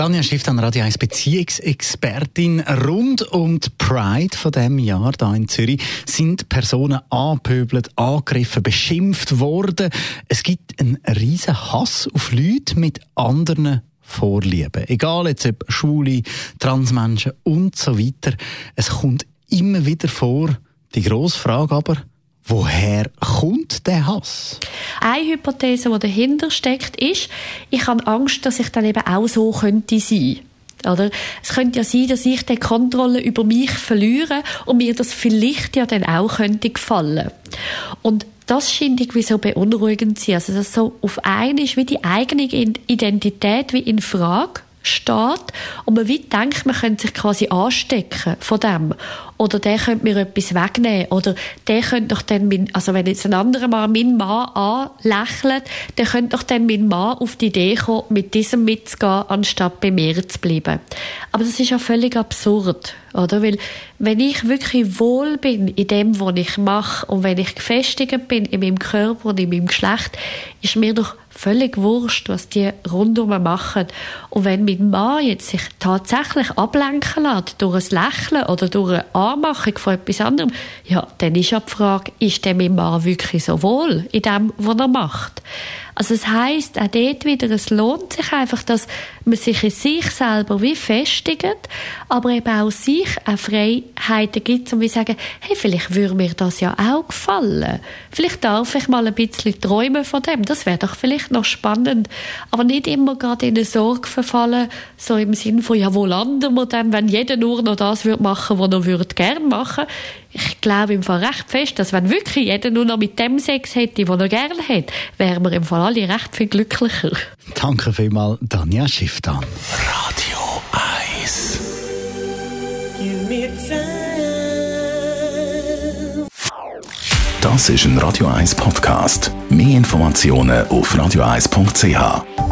Danja Schifftan, Radio 1 Beziehungsexpertin. Rund um die Pride von diesem Jahr hier in Zürich sind Personen angepöbelt, angegriffen, beschimpft worden. Es gibt einen riesen Hass auf Leute mit anderen Vorlieben. Egal jetzt ob Schwule, Transmenschen und so weiter. Es kommt immer wieder vor. Die grosse Frage aber, Woher kommt der Hass? Eine Hypothese, die dahinter steckt, ist, ich habe Angst, dass ich dann eben auch so könnte sein. Oder? Es könnte ja sein, dass ich die Kontrolle über mich verliere und mir das vielleicht ja dann auch könnte gefallen. Und das scheint irgendwie so beunruhigend zu sein. Also, dass so auf einmal wie die eigene Identität wie in Frage steht und man wie denkt, man könnte sich quasi anstecken von dem. Oder der könnte mir etwas wegnehmen. Oder der könnte doch dann, mein, also wenn jetzt ein anderer Mann meinen Mann anlächelt, der könnte doch dann mein Mann auf die Idee kommen, mit diesem mitzugehen, anstatt bei mir zu bleiben. Aber das ist ja völlig absurd, oder? Weil, wenn ich wirklich wohl bin in dem, was ich mache und wenn ich gefestigt bin in meinem Körper und in meinem Geschlecht, ist mir doch völlig wurscht, was die rundum machen. Und wenn mein Mann jetzt sich tatsächlich ablenken lässt durch ein Lächeln oder durch eine Anmachung von etwas anderem, ja, dann ist ja die Frage, ist der mein Mann wirklich so wohl in dem, was er macht? Also es heißt auch dort wieder, es lohnt sich einfach, dass man sich in sich selber wie festigt, aber eben auch sich auch Freiheiten gibt, um wie sagen, hey, vielleicht würde mir das ja auch gefallen. Vielleicht darf ich mal ein bisschen träumen von dem. Das wäre doch vielleicht noch spannend. Aber nicht immer gerade in eine Sorge verfallen, so im Sinn von, ja, wo landen wir denn, wenn jeder nur noch das würde machen, was er würde gerne machen. Ich glaube im Fall recht fest, dass wenn wirklich jeder nur noch mit dem Sex hätte, den er gerne hat, wären wir im Fall alle recht viel glücklicher. Danke vielmals, Danja Schifftan. Radio 1 Das ist ein Radio 1 Podcast. Mehr Informationen auf radio1.ch.